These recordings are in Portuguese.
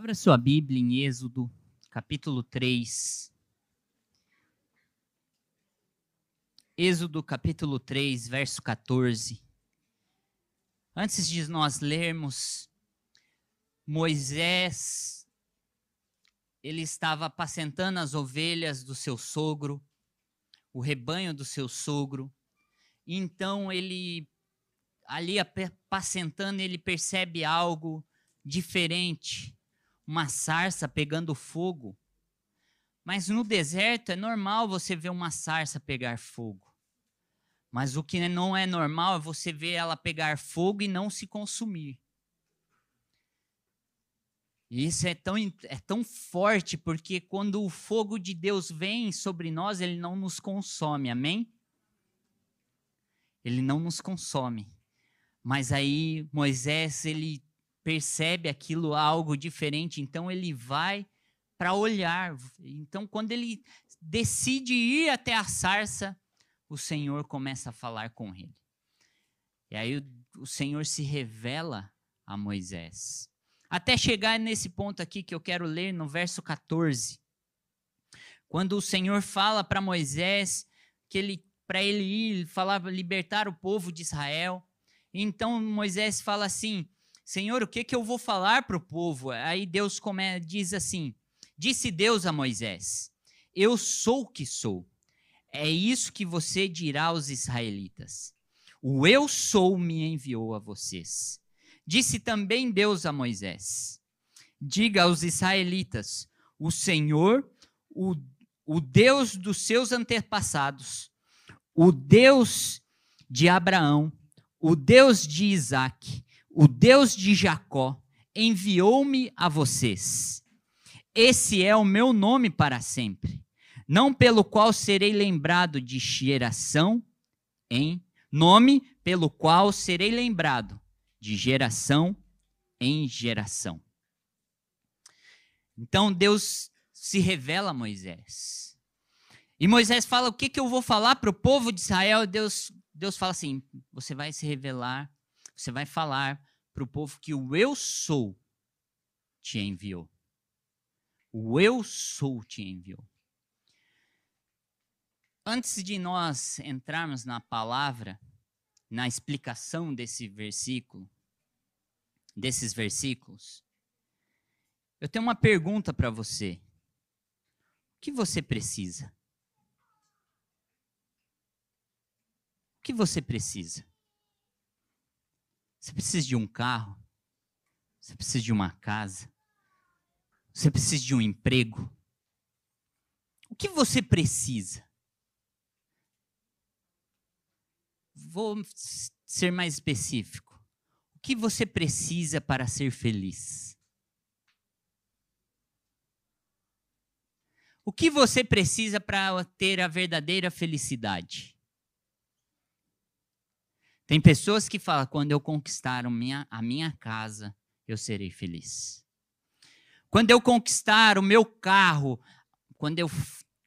Abra sua Bíblia em Êxodo, capítulo 3. Êxodo, capítulo 3, verso 14. Antes de nós lermos, Moisés, ele estava apacentando as ovelhas do seu sogro, o rebanho do seu sogro. Então ele, ali apacentando, ele percebe algo diferente uma sarça pegando fogo. Mas no deserto é normal você ver uma sarça pegar fogo. Mas o que não é normal é você ver ela pegar fogo e não se consumir. E isso é tão, é tão forte porque quando o fogo de Deus vem sobre nós, ele não nos consome, amém? Ele não nos consome. Mas aí Moisés, ele percebe aquilo algo diferente, então ele vai para olhar. Então, quando ele decide ir até a sarça, o Senhor começa a falar com ele. E aí o, o Senhor se revela a Moisés. Até chegar nesse ponto aqui que eu quero ler no verso 14. Quando o Senhor fala para Moisés que ele para ele ir falar libertar o povo de Israel. Então Moisés fala assim: Senhor, o que, que eu vou falar para o povo? Aí Deus come, diz assim: Disse Deus a Moisés: Eu sou o que sou. É isso que você dirá aos israelitas. O eu sou me enviou a vocês. Disse também Deus a Moisés: Diga aos israelitas: O Senhor, o, o Deus dos seus antepassados, o Deus de Abraão, o Deus de Isaac o Deus de Jacó enviou-me a vocês. Esse é o meu nome para sempre, não pelo qual serei lembrado de geração em nome pelo qual serei lembrado de geração em geração. Então Deus se revela a Moisés. E Moisés fala: O que, que eu vou falar para o povo de Israel? Deus, Deus fala assim: Você vai se revelar você vai falar para o povo que o eu sou te enviou. O eu sou te enviou. Antes de nós entrarmos na palavra, na explicação desse versículo, desses versículos, eu tenho uma pergunta para você. O que você precisa? O que você precisa? Você precisa de um carro? Você precisa de uma casa? Você precisa de um emprego? O que você precisa? Vou ser mais específico. O que você precisa para ser feliz? O que você precisa para ter a verdadeira felicidade? Tem pessoas que falam: quando eu conquistar minha, a minha casa, eu serei feliz. Quando eu conquistar o meu carro, quando eu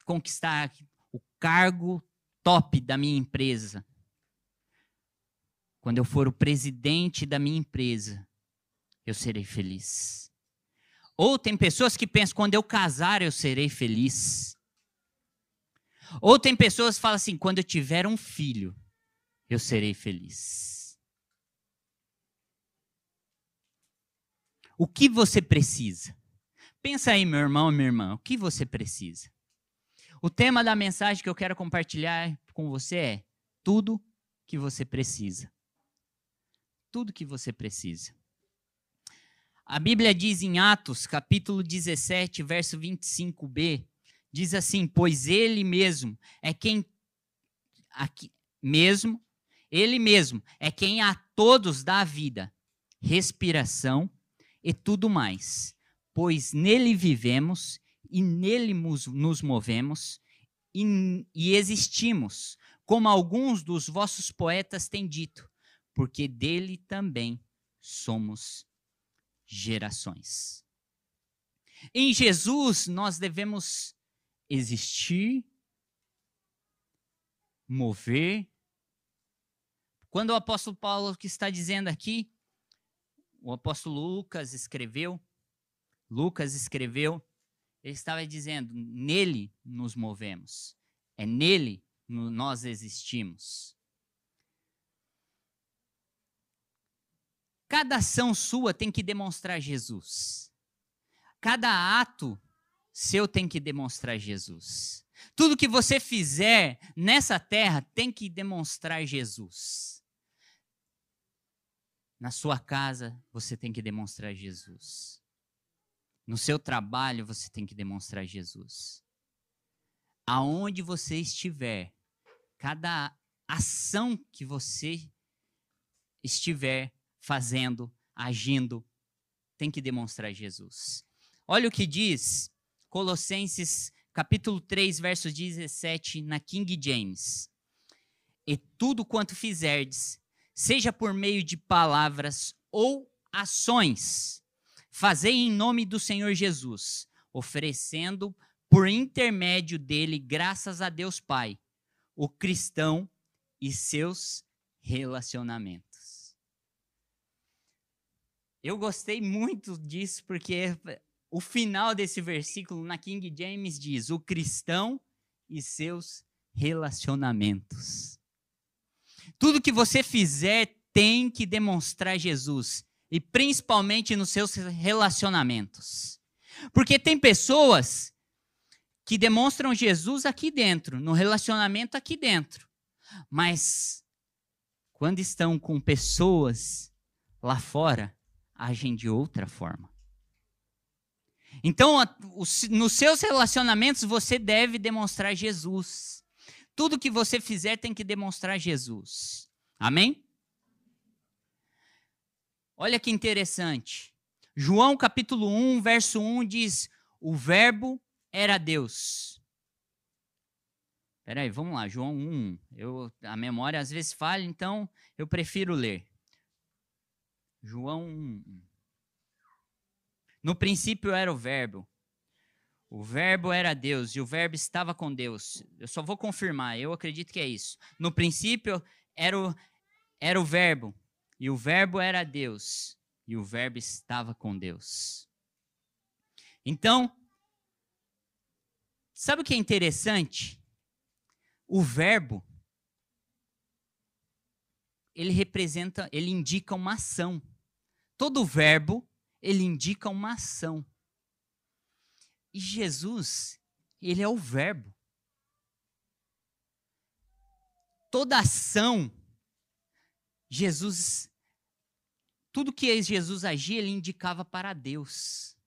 conquistar o cargo top da minha empresa, quando eu for o presidente da minha empresa, eu serei feliz. Ou tem pessoas que pensam: quando eu casar, eu serei feliz. Ou tem pessoas que falam assim: quando eu tiver um filho, eu serei feliz. O que você precisa? Pensa aí, meu irmão e minha irmã, o que você precisa? O tema da mensagem que eu quero compartilhar com você é tudo que você precisa. Tudo que você precisa. A Bíblia diz em Atos, capítulo 17, verso 25b, diz assim: Pois ele mesmo é quem aqui, mesmo ele mesmo é quem a todos dá vida, respiração e tudo mais, pois nele vivemos e nele nos movemos e, e existimos, como alguns dos vossos poetas têm dito, porque dele também somos gerações. Em Jesus nós devemos existir, mover quando o apóstolo Paulo que está dizendo aqui, o apóstolo Lucas escreveu, Lucas escreveu, ele estava dizendo: nele nos movemos, é nele nós existimos. Cada ação sua tem que demonstrar Jesus. Cada ato seu tem que demonstrar Jesus. Tudo que você fizer nessa terra tem que demonstrar Jesus. Na sua casa, você tem que demonstrar Jesus. No seu trabalho, você tem que demonstrar Jesus. Aonde você estiver, cada ação que você estiver fazendo, agindo, tem que demonstrar Jesus. Olha o que diz Colossenses capítulo 3, verso 17, na King James. E tudo quanto fizerdes, seja por meio de palavras ou ações, fazei em nome do Senhor Jesus, oferecendo por intermédio dele graças a Deus Pai, o cristão e seus relacionamentos. Eu gostei muito disso porque o final desse versículo na King James diz: o cristão e seus relacionamentos. Tudo que você fizer tem que demonstrar Jesus, e principalmente nos seus relacionamentos. Porque tem pessoas que demonstram Jesus aqui dentro, no relacionamento aqui dentro, mas quando estão com pessoas lá fora, agem de outra forma. Então, nos seus relacionamentos, você deve demonstrar Jesus. Tudo que você fizer tem que demonstrar Jesus. Amém? Olha que interessante. João capítulo 1, verso 1 diz: O Verbo era Deus. Peraí, vamos lá, João 1. Eu, a memória às vezes falha, então eu prefiro ler. João 1. No princípio era o Verbo. O Verbo era Deus e o Verbo estava com Deus. Eu só vou confirmar, eu acredito que é isso. No princípio era o, era o Verbo e o Verbo era Deus e o Verbo estava com Deus. Então, sabe o que é interessante? O Verbo ele representa, ele indica uma ação. Todo verbo ele indica uma ação. E Jesus, ele é o Verbo. Toda ação, Jesus, tudo que Jesus agia, ele indicava para Deus.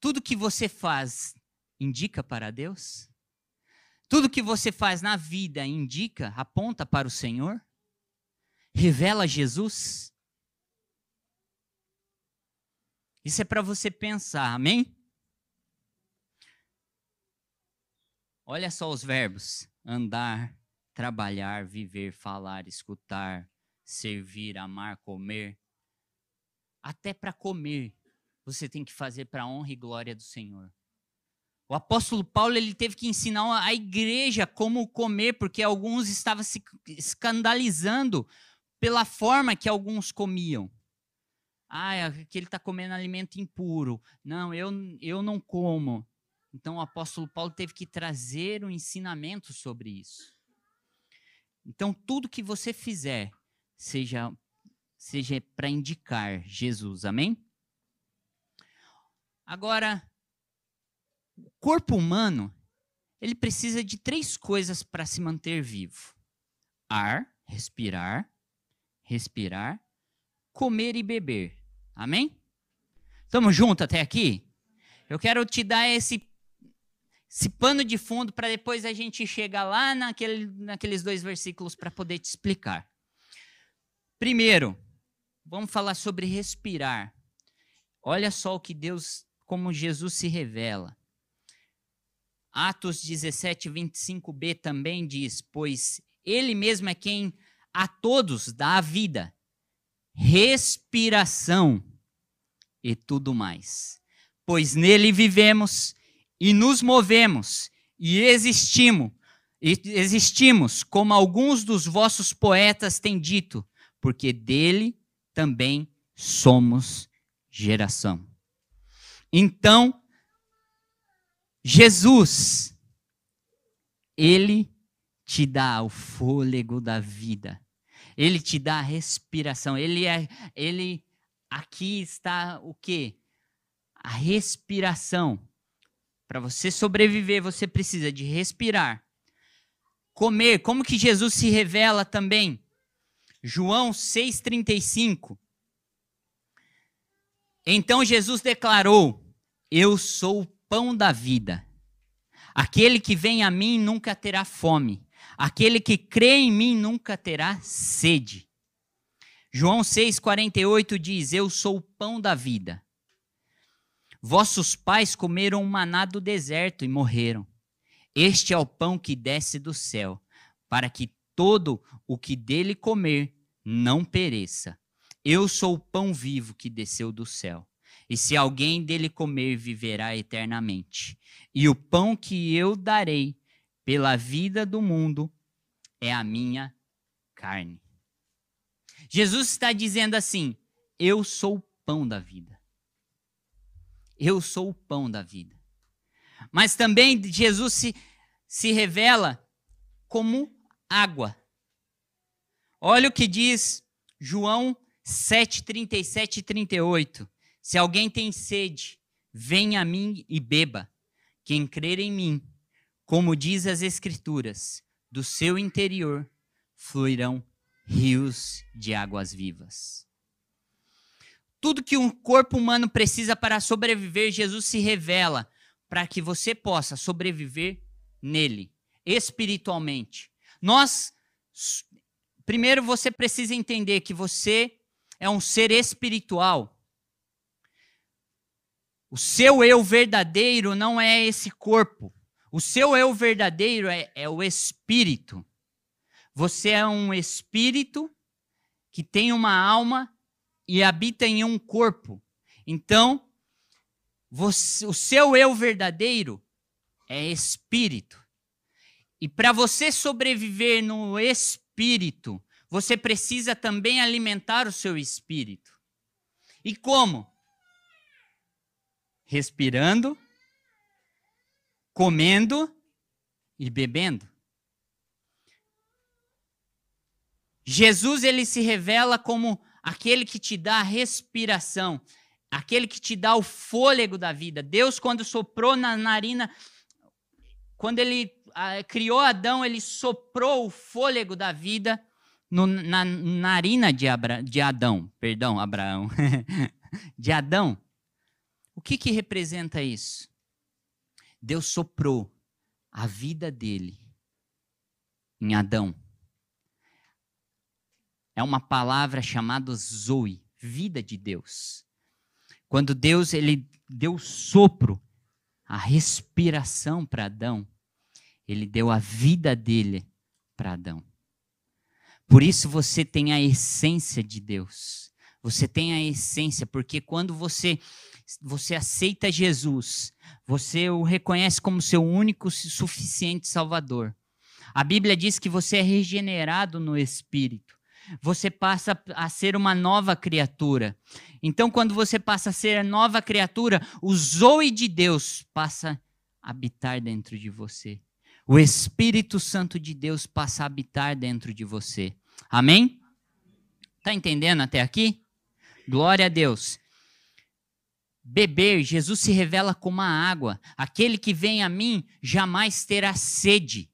Tudo que você faz, indica para Deus? Tudo que você faz na vida indica, aponta para o Senhor? Revela Jesus? Isso é para você pensar, amém? Olha só os verbos: andar, trabalhar, viver, falar, escutar, servir, amar, comer. Até para comer, você tem que fazer para a honra e glória do Senhor. O apóstolo Paulo ele teve que ensinar a igreja como comer, porque alguns estavam se escandalizando pela forma que alguns comiam. Ah, é que ele está comendo alimento impuro. Não, eu, eu não como. Então o apóstolo Paulo teve que trazer um ensinamento sobre isso. Então tudo que você fizer, seja, seja para indicar Jesus, amém? Agora, o corpo humano, ele precisa de três coisas para se manter vivo: ar, respirar, respirar, comer e beber. Amém? Estamos juntos até aqui? Eu quero te dar esse, esse pano de fundo para depois a gente chegar lá naquele, naqueles dois versículos para poder te explicar. Primeiro, vamos falar sobre respirar. Olha só o que Deus, como Jesus se revela. Atos 17, 25b também diz: Pois Ele mesmo é quem a todos dá a vida respiração e tudo mais. Pois nele vivemos e nos movemos e existimos, e existimos, como alguns dos vossos poetas têm dito, porque dele também somos geração. Então, Jesus, ele te dá o fôlego da vida. Ele te dá a respiração. Ele é ele aqui está o quê? A respiração. Para você sobreviver, você precisa de respirar. Comer, como que Jesus se revela também? João 6:35. Então Jesus declarou: Eu sou o pão da vida. Aquele que vem a mim nunca terá fome. Aquele que crê em mim nunca terá sede. João 6,48 diz: Eu sou o pão da vida. Vossos pais comeram maná do deserto e morreram. Este é o pão que desce do céu, para que todo o que dele comer não pereça. Eu sou o pão vivo que desceu do céu. E se alguém dele comer, viverá eternamente. E o pão que eu darei pela vida do mundo é a minha carne. Jesus está dizendo assim: Eu sou o pão da vida. Eu sou o pão da vida. Mas também Jesus se, se revela como água. Olha o que diz João 7, 37 e 38. Se alguém tem sede, venha a mim e beba. Quem crer em mim, como diz as Escrituras, do seu interior fluirão rios de águas vivas. Tudo que um corpo humano precisa para sobreviver, Jesus se revela para que você possa sobreviver nele, espiritualmente. Nós, primeiro você precisa entender que você é um ser espiritual. O seu eu verdadeiro não é esse corpo. O seu eu verdadeiro é, é o espírito. Você é um espírito que tem uma alma e habita em um corpo. Então, você, o seu eu verdadeiro é espírito. E para você sobreviver no espírito, você precisa também alimentar o seu espírito. E como? Respirando, comendo e bebendo. Jesus ele se revela como aquele que te dá a respiração, aquele que te dá o fôlego da vida. Deus quando soprou na narina, quando ele ah, criou Adão, ele soprou o fôlego da vida no, na narina de, Abra, de Adão, perdão, Abraão, de Adão. O que, que representa isso? Deus soprou a vida dele em Adão. É uma palavra chamada Zoe, vida de Deus. Quando Deus ele deu sopro, a respiração para Adão, ele deu a vida dele para Adão. Por isso você tem a essência de Deus. Você tem a essência, porque quando você você aceita Jesus, você o reconhece como seu único e suficiente Salvador. A Bíblia diz que você é regenerado no Espírito. Você passa a ser uma nova criatura. Então, quando você passa a ser nova criatura, o zoe de Deus passa a habitar dentro de você. O Espírito Santo de Deus passa a habitar dentro de você. Amém? Tá entendendo até aqui? Glória a Deus. Beber, Jesus se revela como a água. Aquele que vem a mim jamais terá sede.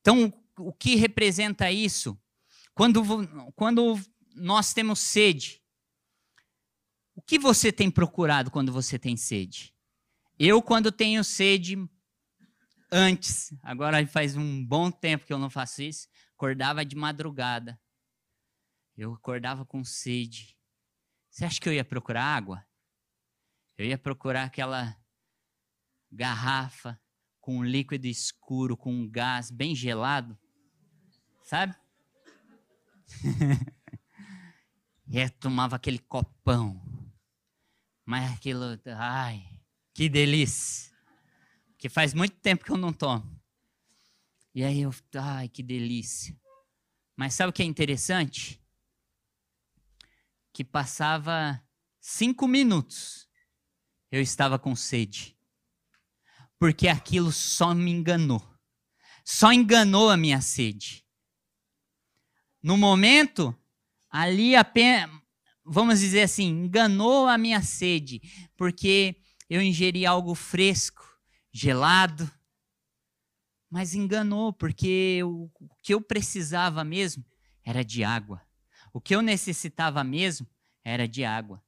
Então, o que representa isso? Quando, quando nós temos sede, o que você tem procurado quando você tem sede? Eu, quando tenho sede, antes, agora faz um bom tempo que eu não faço isso, acordava de madrugada. Eu acordava com sede. Você acha que eu ia procurar água? Eu ia procurar aquela garrafa com líquido escuro, com gás bem gelado, sabe? e aí tomava aquele copão. Mas aquilo, ai, que delícia. Que faz muito tempo que eu não tomo. E aí eu, ai, que delícia. Mas sabe o que é interessante? Que passava cinco minutos eu estava com sede. Porque aquilo só me enganou. Só enganou a minha sede. No momento, ali apenas, vamos dizer assim, enganou a minha sede, porque eu ingeri algo fresco, gelado, mas enganou, porque o, que eu precisava mesmo era de água. O que eu necessitava mesmo era de água.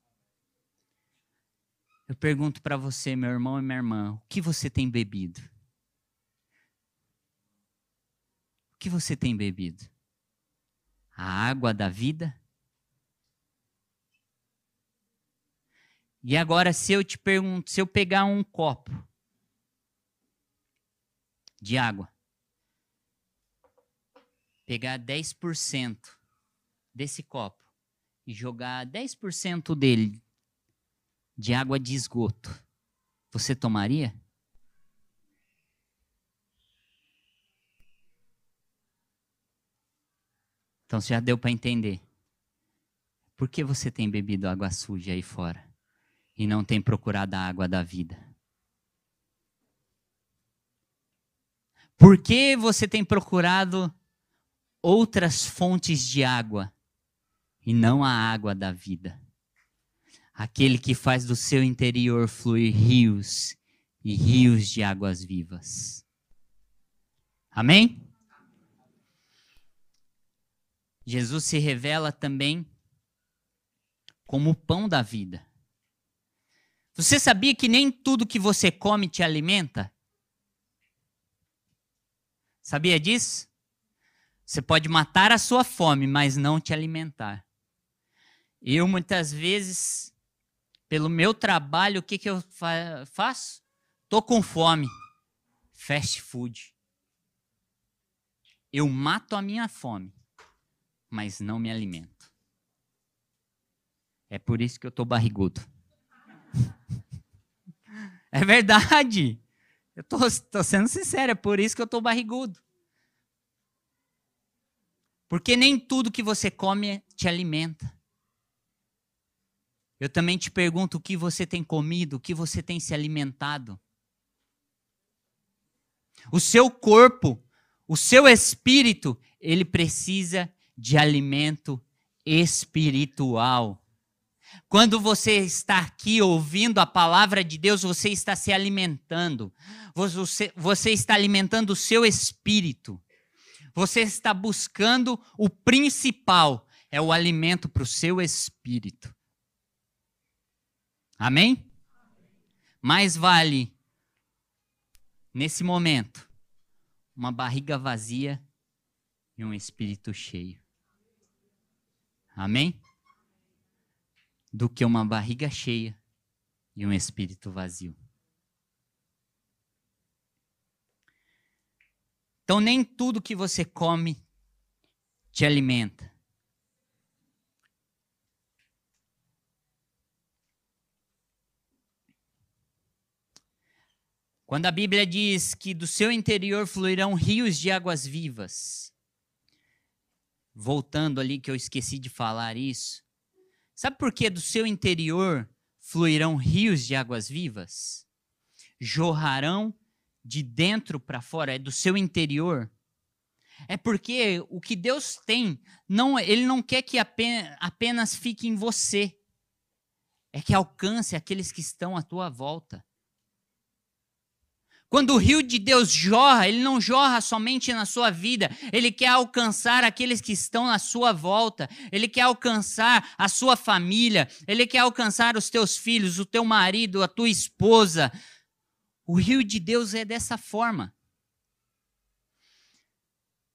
Eu pergunto para você, meu irmão e minha irmã, o que você tem bebido? O que você tem bebido? A água da vida? E agora, se eu te pergunto, se eu pegar um copo de água, pegar 10% desse copo e jogar 10% dele de água de esgoto, você tomaria? Então já deu para entender. Por que você tem bebido água suja aí fora e não tem procurado a água da vida? Por que você tem procurado outras fontes de água e não a água da vida? aquele que faz do seu interior fluir rios e rios de águas vivas. Amém? Jesus se revela também como o pão da vida. Você sabia que nem tudo que você come te alimenta? Sabia disso? Você pode matar a sua fome, mas não te alimentar. Eu muitas vezes pelo meu trabalho, o que, que eu fa faço? Tô com fome. Fast food. Eu mato a minha fome, mas não me alimento. É por isso que eu tô barrigudo. é verdade. Eu tô, tô sendo sincero, é por isso que eu tô barrigudo. Porque nem tudo que você come te alimenta. Eu também te pergunto o que você tem comido, o que você tem se alimentado. O seu corpo, o seu espírito, ele precisa de alimento espiritual. Quando você está aqui ouvindo a palavra de Deus, você está se alimentando. Você, você está alimentando o seu espírito. Você está buscando o principal, é o alimento para o seu espírito. Amém? Mais vale, nesse momento, uma barriga vazia e um espírito cheio. Amém? Do que uma barriga cheia e um espírito vazio. Então, nem tudo que você come te alimenta. Quando a Bíblia diz que do seu interior fluirão rios de águas vivas, voltando ali que eu esqueci de falar isso, sabe por que do seu interior fluirão rios de águas vivas? Jorrarão de dentro para fora, é do seu interior. É porque o que Deus tem, não, ele não quer que apenas, apenas fique em você, é que alcance aqueles que estão à tua volta. Quando o rio de Deus jorra, ele não jorra somente na sua vida, ele quer alcançar aqueles que estão à sua volta, ele quer alcançar a sua família, ele quer alcançar os teus filhos, o teu marido, a tua esposa. O rio de Deus é dessa forma.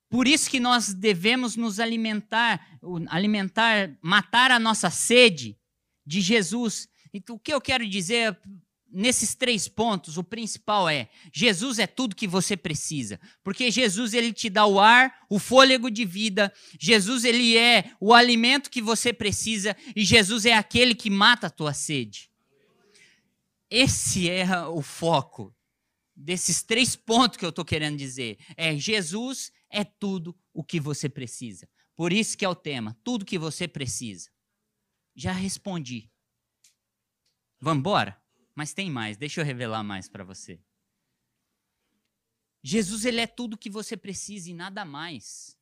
Por isso que nós devemos nos alimentar, alimentar, matar a nossa sede de Jesus. Então, o que eu quero dizer nesses três pontos, o principal é: Jesus é tudo que você precisa, porque Jesus ele te dá o ar, o fôlego de vida, Jesus ele é o alimento que você precisa e Jesus é aquele que mata a tua sede. Esse é o foco desses três pontos que eu estou querendo dizer. É Jesus é tudo o que você precisa. Por isso que é o tema, tudo que você precisa. Já respondi. Vamos embora? Mas tem mais, deixa eu revelar mais para você. Jesus ele é tudo que você precisa e nada mais.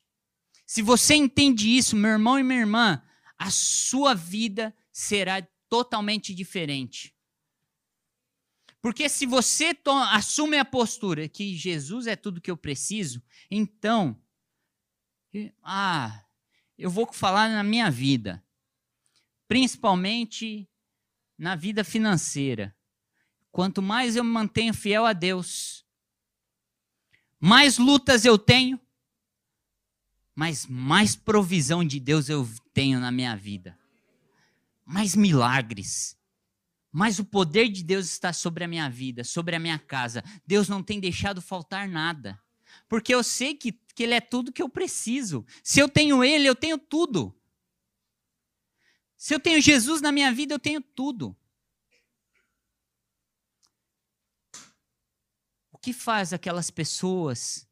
Se você entende isso, meu irmão e minha irmã, a sua vida será totalmente diferente. Porque se você assume a postura que Jesus é tudo que eu preciso, então, ah, eu vou falar na minha vida, principalmente na vida financeira. Quanto mais eu me mantenho fiel a Deus, mais lutas eu tenho, mas mais provisão de Deus eu tenho na minha vida. Mais milagres. Mais o poder de Deus está sobre a minha vida, sobre a minha casa. Deus não tem deixado faltar nada. Porque eu sei que, que Ele é tudo que eu preciso. Se eu tenho Ele, eu tenho tudo. Se eu tenho Jesus na minha vida, eu tenho tudo. Que faz aquelas pessoas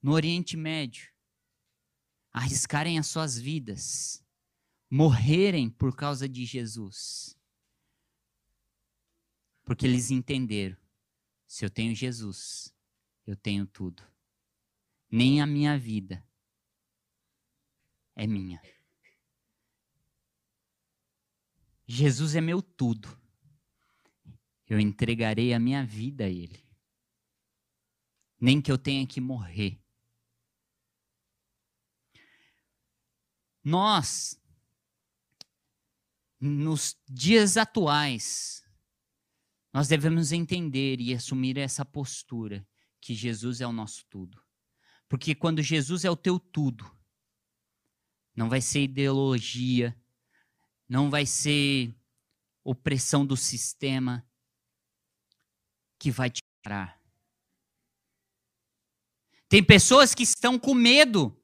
no Oriente Médio arriscarem as suas vidas, morrerem por causa de Jesus. Porque eles entenderam: se eu tenho Jesus, eu tenho tudo. Nem a minha vida é minha. Jesus é meu tudo. Eu entregarei a minha vida a Ele. Nem que eu tenha que morrer. Nós, nos dias atuais, nós devemos entender e assumir essa postura que Jesus é o nosso tudo. Porque quando Jesus é o teu tudo, não vai ser ideologia, não vai ser opressão do sistema que vai te parar. Tem pessoas que estão com medo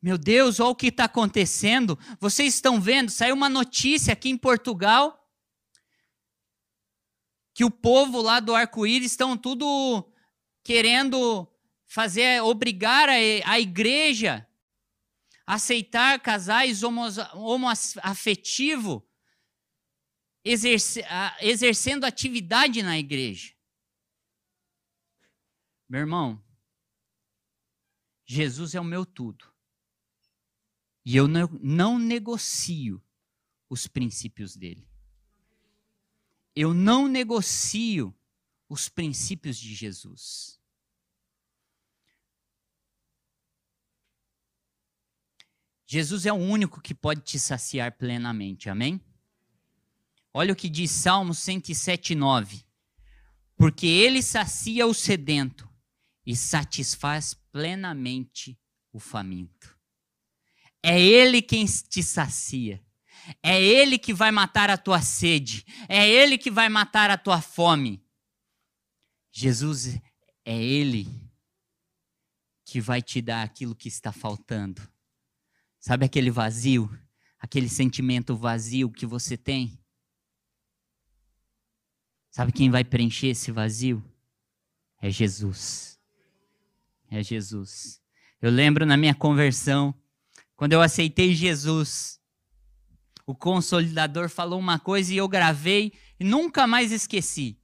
meu Deus, olha o que está acontecendo. Vocês estão vendo? Saiu uma notícia aqui em Portugal que o povo lá do arco-íris estão tudo querendo fazer, obrigar a, a igreja a aceitar casais homoafetivos exerce, exercendo atividade na igreja. Meu irmão, Jesus é o meu tudo. E eu não, não negocio os princípios dele. Eu não negocio os princípios de Jesus. Jesus é o único que pode te saciar plenamente, amém? Olha o que diz Salmo 107, 9. Porque ele sacia o sedento e satisfaz plenamente o faminto. É Ele quem te sacia. É Ele que vai matar a tua sede. É Ele que vai matar a tua fome. Jesus é Ele que vai te dar aquilo que está faltando. Sabe aquele vazio? Aquele sentimento vazio que você tem? Sabe quem vai preencher esse vazio? É Jesus. É Jesus. Eu lembro na minha conversão, quando eu aceitei Jesus, o consolidador falou uma coisa e eu gravei e nunca mais esqueci.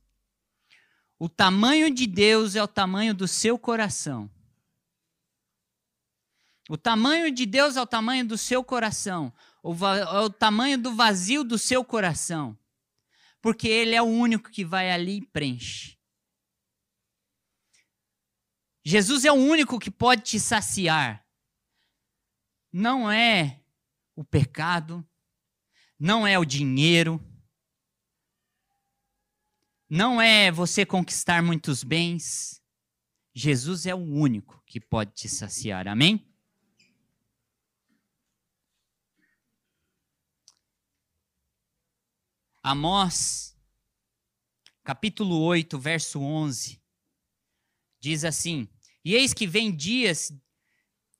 O tamanho de Deus é o tamanho do seu coração. O tamanho de Deus é o tamanho do seu coração. É o tamanho do vazio do seu coração. Porque Ele é o único que vai ali e preenche. Jesus é o único que pode te saciar não é o pecado, não é o dinheiro, não é você conquistar muitos bens. Jesus é o único que pode te saciar. Amém? Amós, capítulo 8, verso 11, diz assim: E eis que vem dias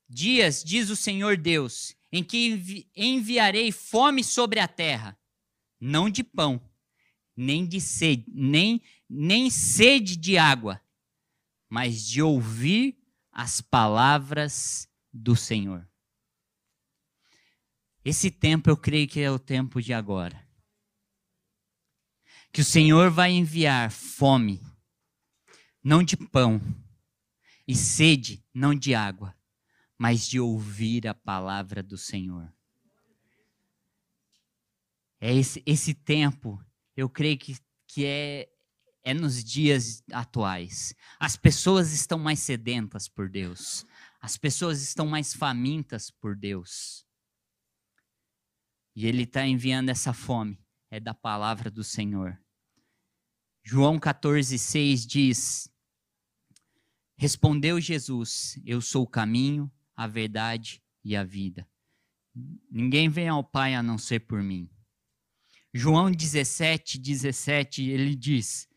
Dias, diz o Senhor Deus, em que enviarei fome sobre a terra, não de pão, nem de sede, nem, nem sede de água, mas de ouvir as palavras do Senhor. Esse tempo eu creio que é o tempo de agora. que o Senhor vai enviar fome, não de pão, e sede, não de água, mas de ouvir a palavra do Senhor. É esse, esse tempo, eu creio que, que é, é nos dias atuais. As pessoas estão mais sedentas por Deus. As pessoas estão mais famintas por Deus. E Ele está enviando essa fome, é da palavra do Senhor. João 14,6 diz: Respondeu Jesus: Eu sou o caminho, a verdade e a vida. Ninguém vem ao Pai a não ser por mim. João 17, 17, ele diz: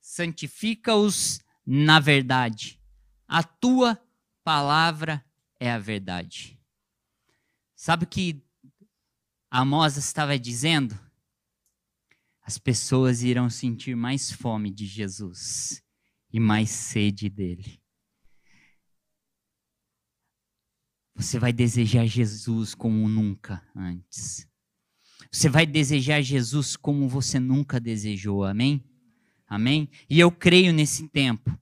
Santifica-os na verdade, a tua palavra é a verdade. Sabe o que Amós estava dizendo? As pessoas irão sentir mais fome de Jesus e mais sede dele. Você vai desejar Jesus como nunca antes. Você vai desejar Jesus como você nunca desejou, amém? Amém? E eu creio nesse tempo.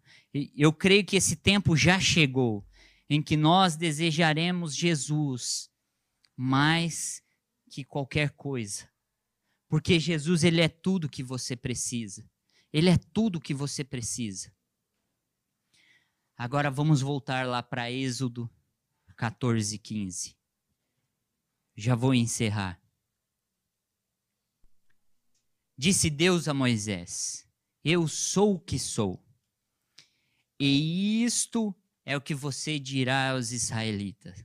Eu creio que esse tempo já chegou em que nós desejaremos Jesus mais que qualquer coisa. Porque Jesus, ele é tudo que você precisa. Ele é tudo que você precisa. Agora vamos voltar lá para Êxodo 14, 15. Já vou encerrar. Disse Deus a Moisés: Eu sou o que sou. E isto é o que você dirá aos israelitas: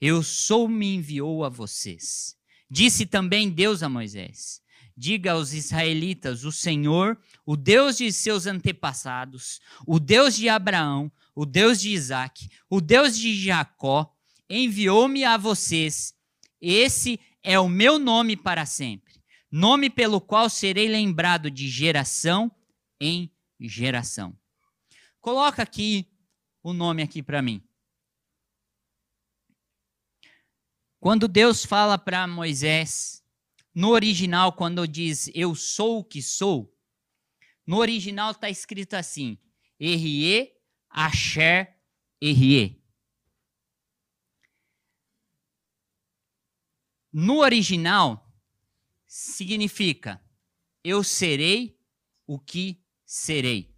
Eu sou, me enviou a vocês. Disse também Deus a Moisés: diga aos israelitas: o Senhor, o Deus de seus antepassados, o Deus de Abraão, o Deus de Isaac, o Deus de Jacó, enviou-me a vocês. Esse é o meu nome para sempre, nome pelo qual serei lembrado de geração em geração. Coloca aqui o nome aqui para mim. Quando Deus fala para Moisés, no original, quando diz eu sou o que sou, no original está escrito assim: R-E, Asher, R-E. No original, significa eu serei o que serei.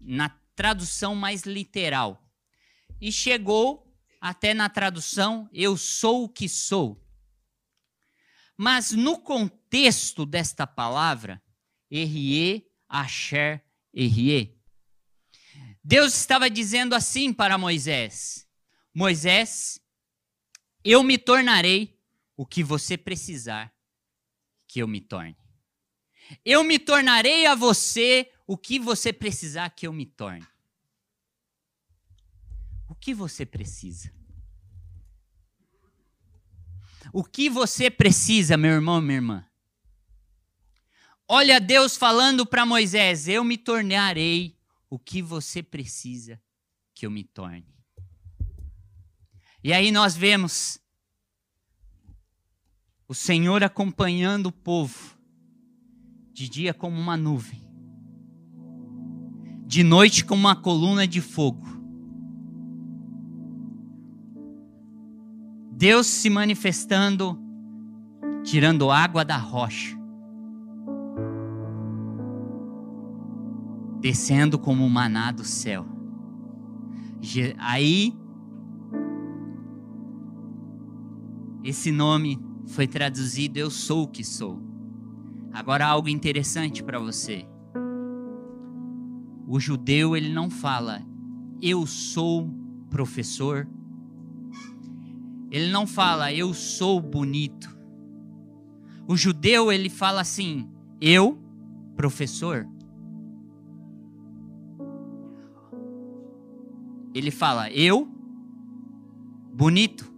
Na tradução mais literal. E chegou até na tradução eu sou o que sou. Mas no contexto desta palavra, Errie, Asher, Errie, Deus estava dizendo assim para Moisés: Moisés, eu me tornarei o que você precisar que eu me torne. Eu me tornarei a você o que você precisar que eu me torne. O que você precisa? O que você precisa, meu irmão, minha irmã? Olha Deus falando para Moisés: Eu me tornarei o que você precisa que eu me torne. E aí nós vemos o Senhor acompanhando o povo, de dia como uma nuvem, de noite como uma coluna de fogo. Deus se manifestando, tirando água da rocha, descendo como maná do céu. Aí, esse nome foi traduzido Eu sou o que sou. Agora, algo interessante para você. O judeu, ele não fala, eu sou professor, ele não fala eu sou bonito. O judeu ele fala assim: eu, professor. Ele fala eu, bonito.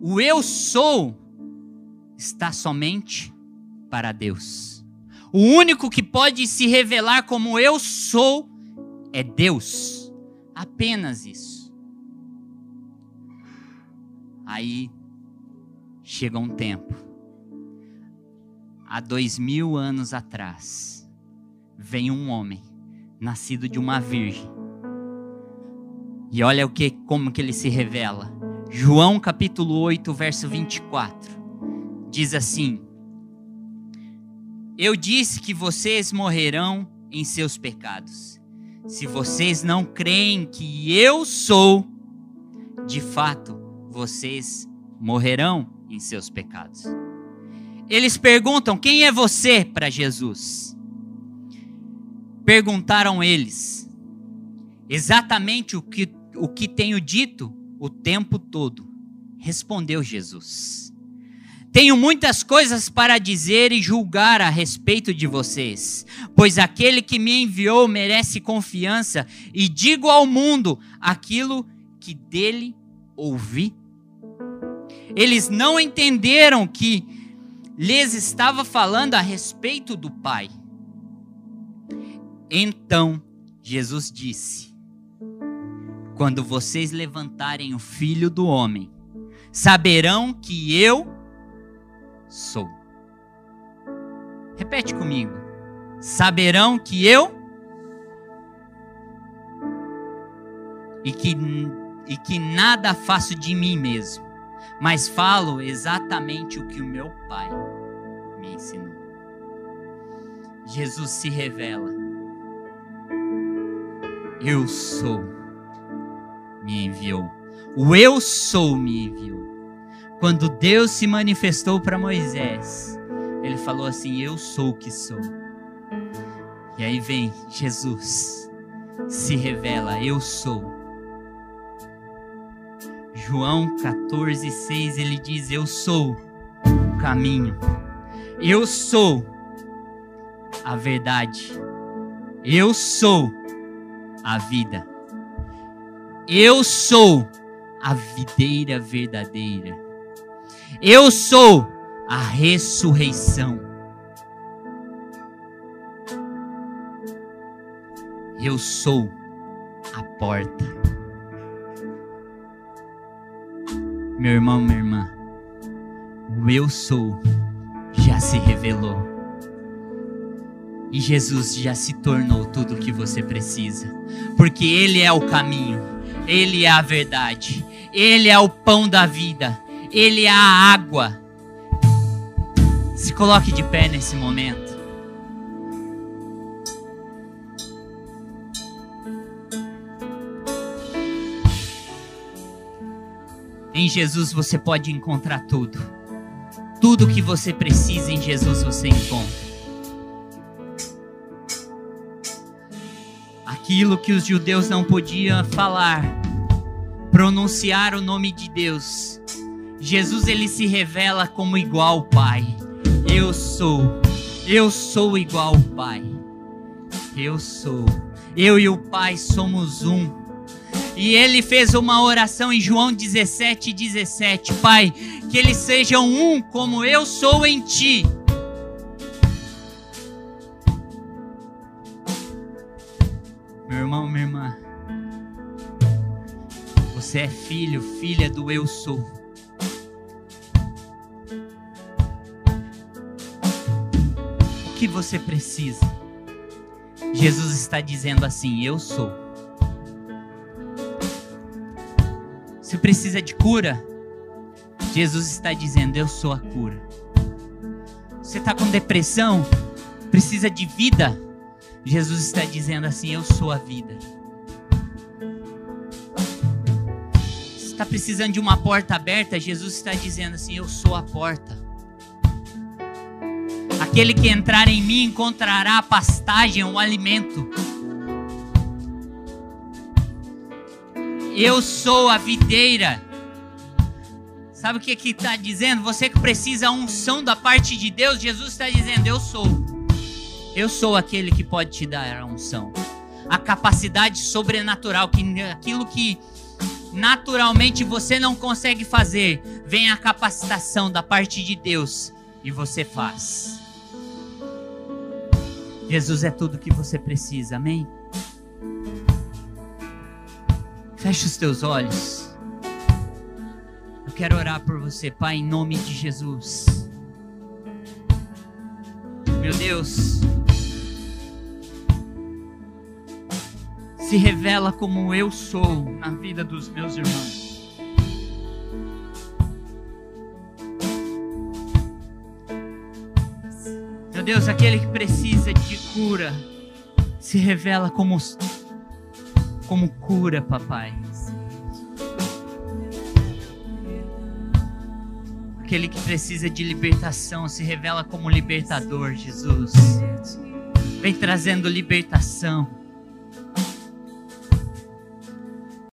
O eu sou está somente para Deus. O único que pode se revelar como eu sou é Deus. Apenas isso. Aí chega um tempo. há dois mil anos atrás, vem um homem, nascido de uma virgem. E olha o que, como que ele se revela. João capítulo 8, verso 24. Diz assim: Eu disse que vocês morrerão em seus pecados. Se vocês não creem que eu sou, de fato, vocês morrerão em seus pecados. Eles perguntam: Quem é você para Jesus? Perguntaram eles exatamente o que, o que tenho dito o tempo todo. Respondeu Jesus: Tenho muitas coisas para dizer e julgar a respeito de vocês, pois aquele que me enviou merece confiança e digo ao mundo aquilo que dele ouvi. Eles não entenderam que lhes estava falando a respeito do Pai. Então Jesus disse: Quando vocês levantarem o filho do homem, saberão que eu sou. Repete comigo. Saberão que eu e que, e que nada faço de mim mesmo mas falo exatamente o que o meu Pai me ensinou. Jesus se revela. Eu sou, me enviou. O eu sou me enviou. Quando Deus se manifestou para Moisés, ele falou assim: Eu sou o que sou. E aí vem Jesus, se revela: Eu sou. João 14, 6, ele diz: Eu sou o caminho, eu sou a verdade, eu sou a vida, eu sou a videira verdadeira, eu sou a ressurreição. Eu sou a porta. Meu irmão, minha irmã, o eu sou já se revelou. E Jesus já se tornou tudo o que você precisa. Porque Ele é o caminho, Ele é a verdade, Ele é o pão da vida, Ele é a água. Se coloque de pé nesse momento. Em Jesus você pode encontrar tudo. Tudo que você precisa em Jesus você encontra. Aquilo que os judeus não podiam falar, pronunciar o nome de Deus. Jesus ele se revela como igual ao Pai. Eu sou, eu sou igual ao Pai. Eu sou. Eu e o Pai somos um. E ele fez uma oração em João 17, 17. Pai, que eles sejam um como eu sou em ti. Você é filho, filha do eu sou. O que você precisa? Jesus está dizendo assim: Eu sou. Você precisa de cura? Jesus está dizendo: Eu sou a cura. Você está com depressão? Precisa de vida? Jesus está dizendo assim: Eu sou a vida. Está precisando de uma porta aberta? Jesus está dizendo assim: Eu sou a porta. Aquele que entrar em mim encontrará a pastagem, o alimento. Eu sou a videira. Sabe o que que está dizendo? Você que precisa unção da parte de Deus, Jesus está dizendo: Eu sou. Eu sou aquele que pode te dar a unção. A capacidade sobrenatural, que aquilo que naturalmente você não consegue fazer, vem a capacitação da parte de Deus e você faz. Jesus é tudo que você precisa, amém? Feche os teus olhos. Eu quero orar por você, Pai, em nome de Jesus. meu Deus, se revela como eu sou na vida dos meus irmãos. Meu Deus, aquele que precisa de cura se revela como como cura, papai. Aquele que precisa de libertação se revela como libertador, Jesus. Vem trazendo libertação.